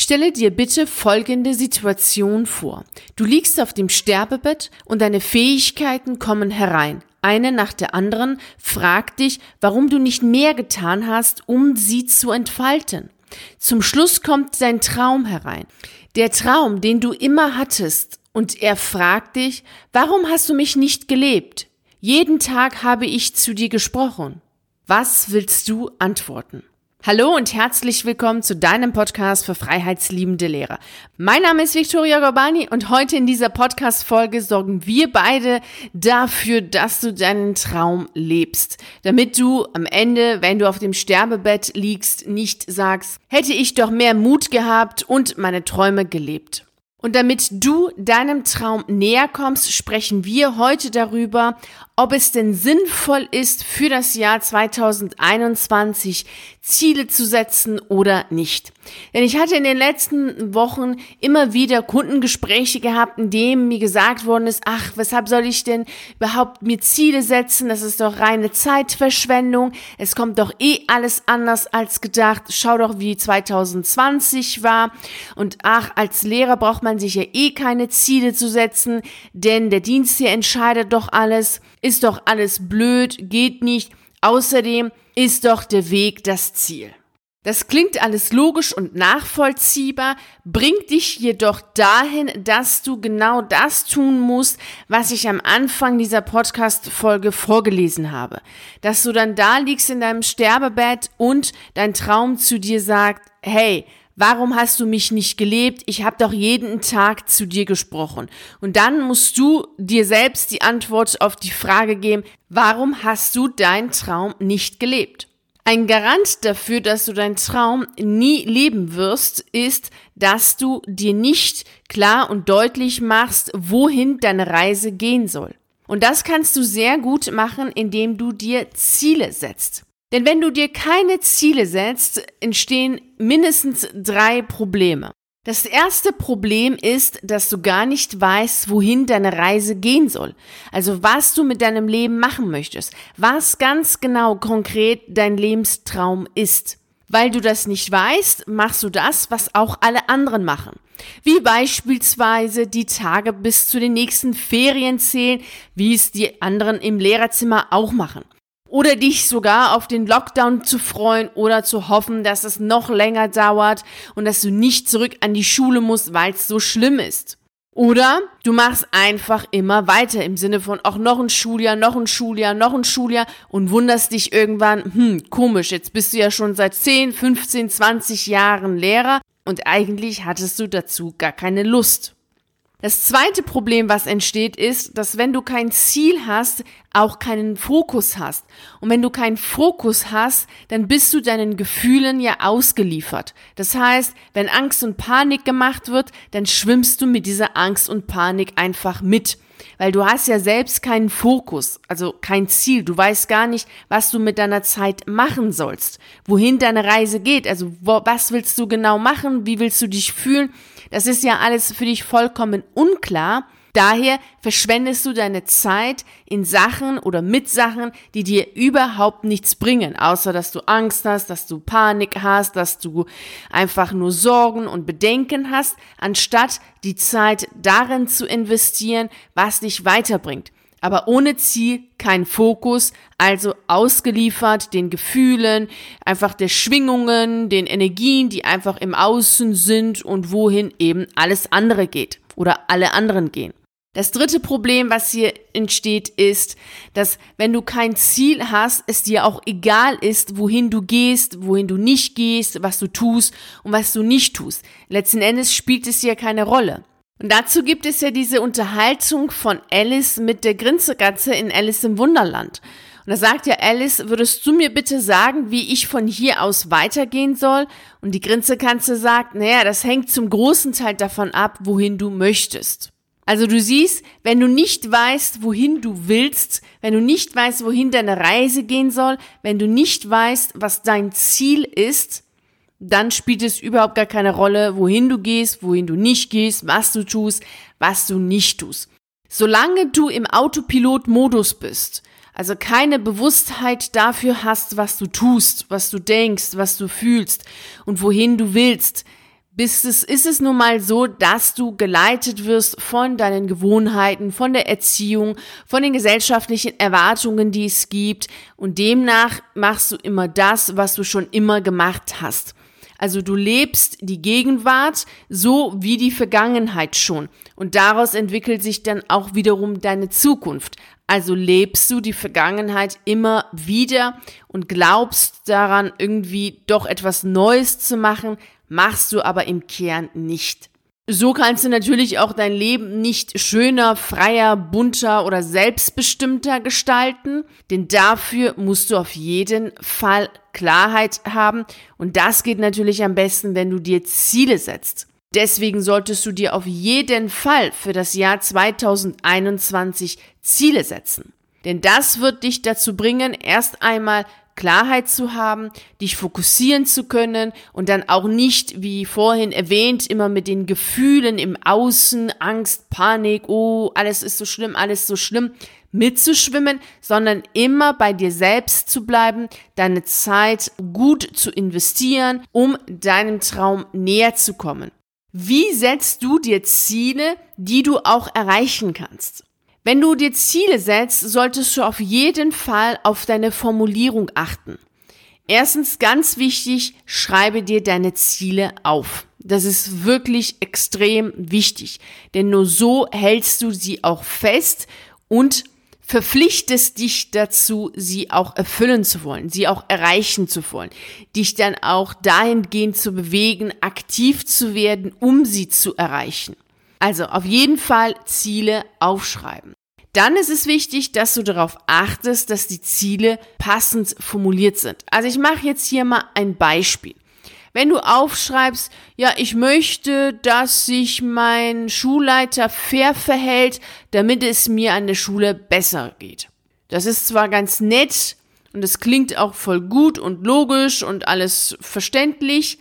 Stelle dir bitte folgende Situation vor. Du liegst auf dem Sterbebett und deine Fähigkeiten kommen herein. Eine nach der anderen fragt dich, warum du nicht mehr getan hast, um sie zu entfalten. Zum Schluss kommt dein Traum herein. Der Traum, den du immer hattest. Und er fragt dich, warum hast du mich nicht gelebt? Jeden Tag habe ich zu dir gesprochen. Was willst du antworten? Hallo und herzlich willkommen zu deinem Podcast für freiheitsliebende Lehrer. Mein Name ist Victoria Gorbani und heute in dieser Podcast-Folge sorgen wir beide dafür, dass du deinen Traum lebst. Damit du am Ende, wenn du auf dem Sterbebett liegst, nicht sagst, hätte ich doch mehr Mut gehabt und meine Träume gelebt. Und damit du deinem Traum näher kommst, sprechen wir heute darüber, ob es denn sinnvoll ist, für das Jahr 2021 Ziele zu setzen oder nicht. Denn ich hatte in den letzten Wochen immer wieder Kundengespräche gehabt, in denen mir gesagt worden ist, ach, weshalb soll ich denn überhaupt mir Ziele setzen? Das ist doch reine Zeitverschwendung. Es kommt doch eh alles anders als gedacht. Schau doch, wie 2020 war. Und ach, als Lehrer braucht man sich ja eh keine Ziele zu setzen, denn der Dienst hier entscheidet doch alles ist doch alles blöd, geht nicht. Außerdem ist doch der Weg das Ziel. Das klingt alles logisch und nachvollziehbar, bringt dich jedoch dahin, dass du genau das tun musst, was ich am Anfang dieser Podcast-Folge vorgelesen habe. Dass du dann da liegst in deinem Sterbebett und dein Traum zu dir sagt, hey, Warum hast du mich nicht gelebt? Ich habe doch jeden Tag zu dir gesprochen. Und dann musst du dir selbst die Antwort auf die Frage geben, warum hast du deinen Traum nicht gelebt? Ein Garant dafür, dass du deinen Traum nie leben wirst, ist, dass du dir nicht klar und deutlich machst, wohin deine Reise gehen soll. Und das kannst du sehr gut machen, indem du dir Ziele setzt. Denn wenn du dir keine Ziele setzt, entstehen mindestens drei Probleme. Das erste Problem ist, dass du gar nicht weißt, wohin deine Reise gehen soll. Also was du mit deinem Leben machen möchtest. Was ganz genau konkret dein Lebenstraum ist. Weil du das nicht weißt, machst du das, was auch alle anderen machen. Wie beispielsweise die Tage bis zu den nächsten Ferien zählen, wie es die anderen im Lehrerzimmer auch machen. Oder dich sogar auf den Lockdown zu freuen oder zu hoffen, dass es noch länger dauert und dass du nicht zurück an die Schule musst, weil es so schlimm ist. Oder du machst einfach immer weiter im Sinne von auch noch ein Schuljahr, noch ein Schuljahr, noch ein Schuljahr und wunderst dich irgendwann, hm, komisch, jetzt bist du ja schon seit 10, 15, 20 Jahren Lehrer und eigentlich hattest du dazu gar keine Lust. Das zweite Problem, was entsteht, ist, dass wenn du kein Ziel hast, auch keinen Fokus hast. Und wenn du keinen Fokus hast, dann bist du deinen Gefühlen ja ausgeliefert. Das heißt, wenn Angst und Panik gemacht wird, dann schwimmst du mit dieser Angst und Panik einfach mit. Weil du hast ja selbst keinen Fokus, also kein Ziel. Du weißt gar nicht, was du mit deiner Zeit machen sollst, wohin deine Reise geht. Also wo, was willst du genau machen? Wie willst du dich fühlen? Das ist ja alles für dich vollkommen unklar. Daher verschwendest du deine Zeit in Sachen oder mit Sachen, die dir überhaupt nichts bringen, außer dass du Angst hast, dass du Panik hast, dass du einfach nur Sorgen und Bedenken hast, anstatt die Zeit darin zu investieren, was dich weiterbringt aber ohne Ziel kein Fokus, also ausgeliefert den Gefühlen, einfach der Schwingungen, den Energien, die einfach im Außen sind und wohin eben alles andere geht oder alle anderen gehen. Das dritte Problem, was hier entsteht, ist, dass wenn du kein Ziel hast, es dir auch egal ist, wohin du gehst, wohin du nicht gehst, was du tust und was du nicht tust. Letzten Endes spielt es dir keine Rolle. Und dazu gibt es ja diese Unterhaltung von Alice mit der Grinzekatze in Alice im Wunderland. Und da sagt ja Alice, würdest du mir bitte sagen, wie ich von hier aus weitergehen soll? Und die Grinzekatze sagt, naja, das hängt zum großen Teil davon ab, wohin du möchtest. Also du siehst, wenn du nicht weißt, wohin du willst, wenn du nicht weißt, wohin deine Reise gehen soll, wenn du nicht weißt, was dein Ziel ist, dann spielt es überhaupt gar keine Rolle, wohin du gehst, wohin du nicht gehst, was du tust, was du nicht tust. Solange du im Autopilot-Modus bist, also keine Bewusstheit dafür hast, was du tust, was du denkst, was du fühlst und wohin du willst, bist es, ist es nun mal so, dass du geleitet wirst von deinen Gewohnheiten, von der Erziehung, von den gesellschaftlichen Erwartungen, die es gibt. Und demnach machst du immer das, was du schon immer gemacht hast. Also du lebst die Gegenwart so wie die Vergangenheit schon. Und daraus entwickelt sich dann auch wiederum deine Zukunft. Also lebst du die Vergangenheit immer wieder und glaubst daran, irgendwie doch etwas Neues zu machen, machst du aber im Kern nicht. So kannst du natürlich auch dein Leben nicht schöner, freier, bunter oder selbstbestimmter gestalten, denn dafür musst du auf jeden Fall Klarheit haben und das geht natürlich am besten, wenn du dir Ziele setzt. Deswegen solltest du dir auf jeden Fall für das Jahr 2021 Ziele setzen. Denn das wird dich dazu bringen, erst einmal Klarheit zu haben, dich fokussieren zu können und dann auch nicht, wie vorhin erwähnt, immer mit den Gefühlen im Außen, Angst, Panik, oh, alles ist so schlimm, alles so schlimm, mitzuschwimmen, sondern immer bei dir selbst zu bleiben, deine Zeit gut zu investieren, um deinem Traum näher zu kommen. Wie setzt du dir Ziele, die du auch erreichen kannst? Wenn du dir Ziele setzt, solltest du auf jeden Fall auf deine Formulierung achten. Erstens ganz wichtig, schreibe dir deine Ziele auf. Das ist wirklich extrem wichtig, denn nur so hältst du sie auch fest und verpflichtest dich dazu, sie auch erfüllen zu wollen, sie auch erreichen zu wollen, dich dann auch dahingehend zu bewegen, aktiv zu werden, um sie zu erreichen. Also auf jeden Fall Ziele aufschreiben. Dann ist es wichtig, dass du darauf achtest, dass die Ziele passend formuliert sind. Also ich mache jetzt hier mal ein Beispiel. Wenn du aufschreibst, ja, ich möchte, dass sich mein Schulleiter fair verhält, damit es mir an der Schule besser geht. Das ist zwar ganz nett und es klingt auch voll gut und logisch und alles verständlich,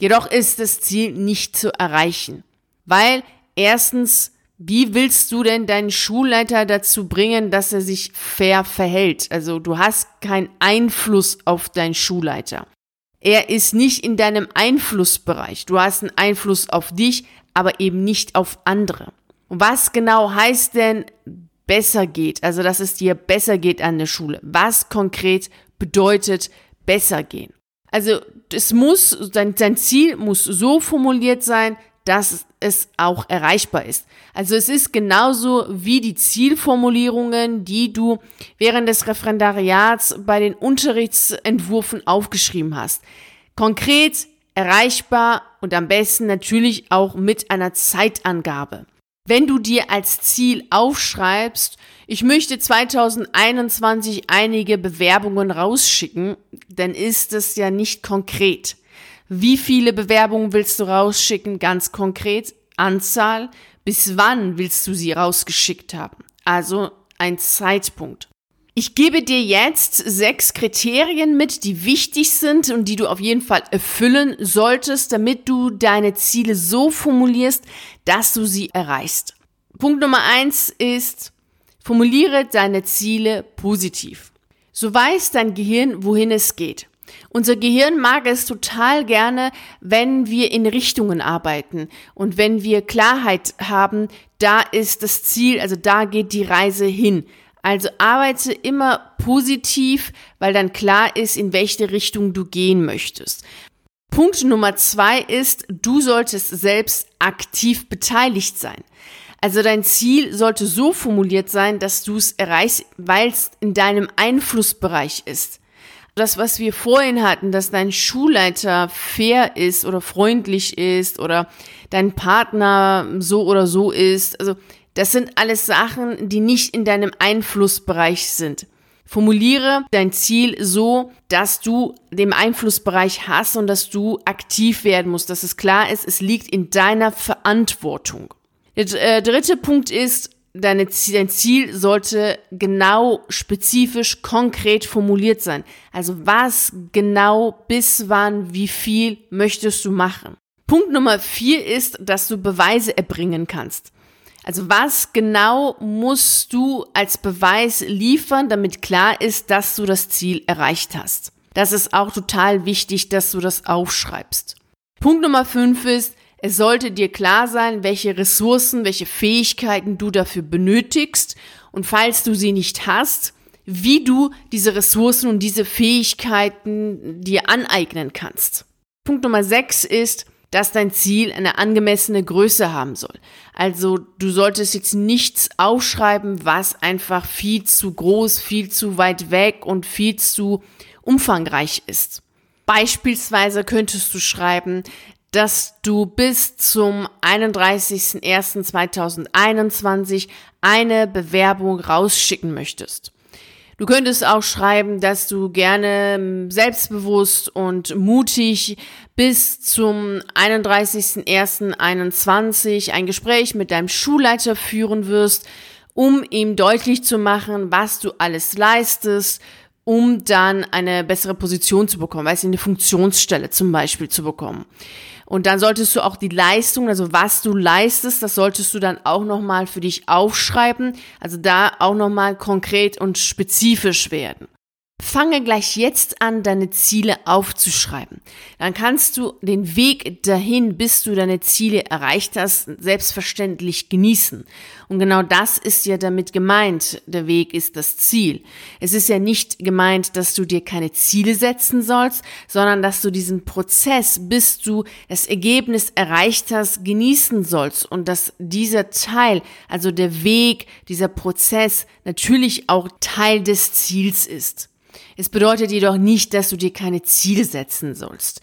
jedoch ist das Ziel nicht zu erreichen, weil erstens wie willst du denn deinen Schulleiter dazu bringen, dass er sich fair verhält? Also du hast keinen Einfluss auf deinen Schulleiter. Er ist nicht in deinem Einflussbereich. Du hast einen Einfluss auf dich, aber eben nicht auf andere. Was genau heißt denn besser geht? Also, dass es dir besser geht an der Schule. Was konkret bedeutet besser gehen? Also, es muss, dein Ziel muss so formuliert sein, dass es auch erreichbar ist. Also es ist genauso wie die Zielformulierungen, die du während des Referendariats bei den Unterrichtsentwürfen aufgeschrieben hast. Konkret, erreichbar und am besten natürlich auch mit einer Zeitangabe. Wenn du dir als Ziel aufschreibst, ich möchte 2021 einige Bewerbungen rausschicken, dann ist es ja nicht konkret. Wie viele Bewerbungen willst du rausschicken? Ganz konkret. Anzahl. Bis wann willst du sie rausgeschickt haben? Also ein Zeitpunkt. Ich gebe dir jetzt sechs Kriterien mit, die wichtig sind und die du auf jeden Fall erfüllen solltest, damit du deine Ziele so formulierst, dass du sie erreichst. Punkt Nummer eins ist, formuliere deine Ziele positiv. So weiß dein Gehirn, wohin es geht. Unser Gehirn mag es total gerne, wenn wir in Richtungen arbeiten und wenn wir Klarheit haben, da ist das Ziel, also da geht die Reise hin. Also arbeite immer positiv, weil dann klar ist, in welche Richtung du gehen möchtest. Punkt Nummer zwei ist, du solltest selbst aktiv beteiligt sein. Also dein Ziel sollte so formuliert sein, dass du es erreichst, weil es in deinem Einflussbereich ist das, was wir vorhin hatten, dass dein Schulleiter fair ist oder freundlich ist oder dein Partner so oder so ist, also das sind alles Sachen, die nicht in deinem Einflussbereich sind. Formuliere dein Ziel so, dass du den Einflussbereich hast und dass du aktiv werden musst, dass es klar ist, es liegt in deiner Verantwortung. Der äh, dritte Punkt ist, deine, dein Ziel sollte genau, spezifisch, konkret formuliert sein. Also was genau, bis wann, wie viel möchtest du machen? Punkt Nummer vier ist, dass du Beweise erbringen kannst. Also was genau musst du als Beweis liefern, damit klar ist, dass du das Ziel erreicht hast. Das ist auch total wichtig, dass du das aufschreibst. Punkt Nummer fünf ist, Es sollte dir klar sein, welche Ressourcen, welche Fähigkeiten du dafür benötigst und falls du sie nicht hast, wie du diese Ressourcen und diese Fähigkeiten dir aneignen kannst. Punkt Nummer 6 ist, dass dein Ziel eine angemessene Größe haben soll. Also du solltest jetzt nichts aufschreiben, was einfach viel zu groß, viel zu weit weg und viel zu umfangreich ist. Beispielsweise könntest du schreiben, dass du bis zum 31.01.2021 eine Bewerbung rausschicken möchtest. Du könntest auch schreiben, dass du gerne selbstbewusst und mutig bis zum 31.01.21 ein Gespräch mit deinem Schulleiter führen wirst, um ihm deutlich zu machen, was du alles leistest, um dann eine bessere Position zu bekommen, weißt du, eine Funktionsstelle zum Beispiel zu bekommen. Und dann solltest du auch die Leistung, also was du leistest, das solltest du dann auch nochmal für dich aufschreiben. Also da auch nochmal konkret und spezifisch werden. Fange gleich jetzt an, deine Ziele aufzuschreiben. Dann kannst du den Weg dahin, bis du deine Ziele erreicht hast, selbstverständlich genießen. Und genau das ist ja damit gemeint. Der Weg ist das Ziel. Es ist ja nicht gemeint, dass du dir keine Ziele setzen sollst, sondern dass du diesen Prozess, bis du das Ergebnis erreicht hast, genießen sollst und dass dieser Teil, also der Weg, dieser Prozess natürlich auch Teil des Ziels ist. Es bedeutet jedoch nicht, dass du dir keine Ziele setzen sollst.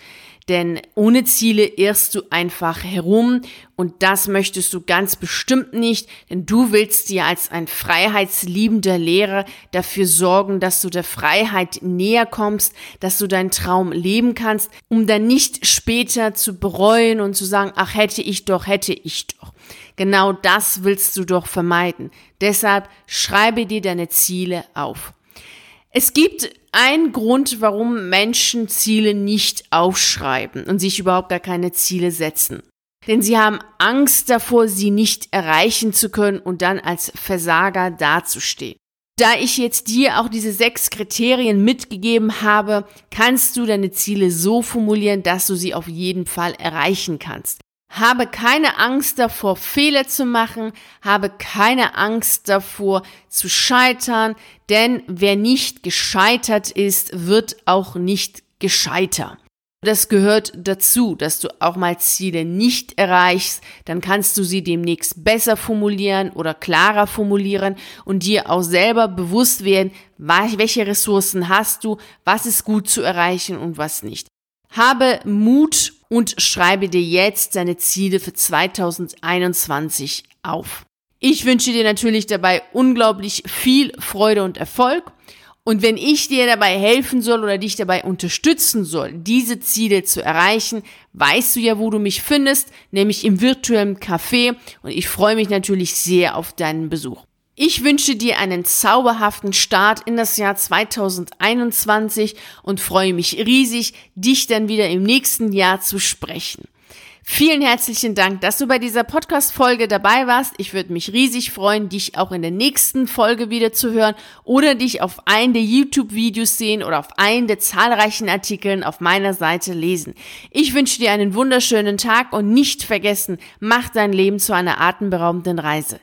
Denn ohne Ziele irrst du einfach herum und das möchtest du ganz bestimmt nicht, denn du willst dir als ein freiheitsliebender Lehrer dafür sorgen, dass du der Freiheit näher kommst, dass du deinen Traum leben kannst, um dann nicht später zu bereuen und zu sagen, ach hätte ich doch, hätte ich doch. Genau das willst du doch vermeiden. Deshalb schreibe dir deine Ziele auf. Es gibt einen Grund, warum Menschen Ziele nicht aufschreiben und sich überhaupt gar keine Ziele setzen. Denn sie haben Angst davor, sie nicht erreichen zu können und dann als Versager dazustehen. Da ich jetzt dir auch diese sechs Kriterien mitgegeben habe, kannst du deine Ziele so formulieren, dass du sie auf jeden Fall erreichen kannst. Habe keine Angst davor, Fehler zu machen. Habe keine Angst davor, zu scheitern. Denn wer nicht gescheitert ist, wird auch nicht gescheiter. Das gehört dazu, dass du auch mal Ziele nicht erreichst, dann kannst du sie demnächst besser formulieren oder klarer formulieren und dir auch selber bewusst werden, welche Ressourcen hast du, was ist gut zu erreichen und was nicht. Habe Mut und schreibe dir jetzt deine Ziele für 2021 auf. Ich wünsche dir natürlich dabei unglaublich viel Freude und Erfolg. Und wenn ich dir dabei helfen soll oder dich dabei unterstützen soll, diese Ziele zu erreichen, weißt du ja, wo du mich findest, nämlich im virtuellen Café. Und ich freue mich natürlich sehr auf deinen Besuch. Ich wünsche dir einen zauberhaften Start in das Jahr 2021 und freue mich riesig, dich dann wieder im nächsten Jahr zu sprechen. Vielen herzlichen Dank, dass du bei dieser Podcast-Folge dabei warst. Ich würde mich riesig freuen, dich auch in der nächsten Folge wieder zu hören oder dich auf einen der YouTube-Videos sehen oder auf einen der zahlreichen Artikeln auf meiner Seite lesen. Ich wünsche dir einen wunderschönen Tag und nicht vergessen, mach dein Leben zu einer atemberaubenden Reise.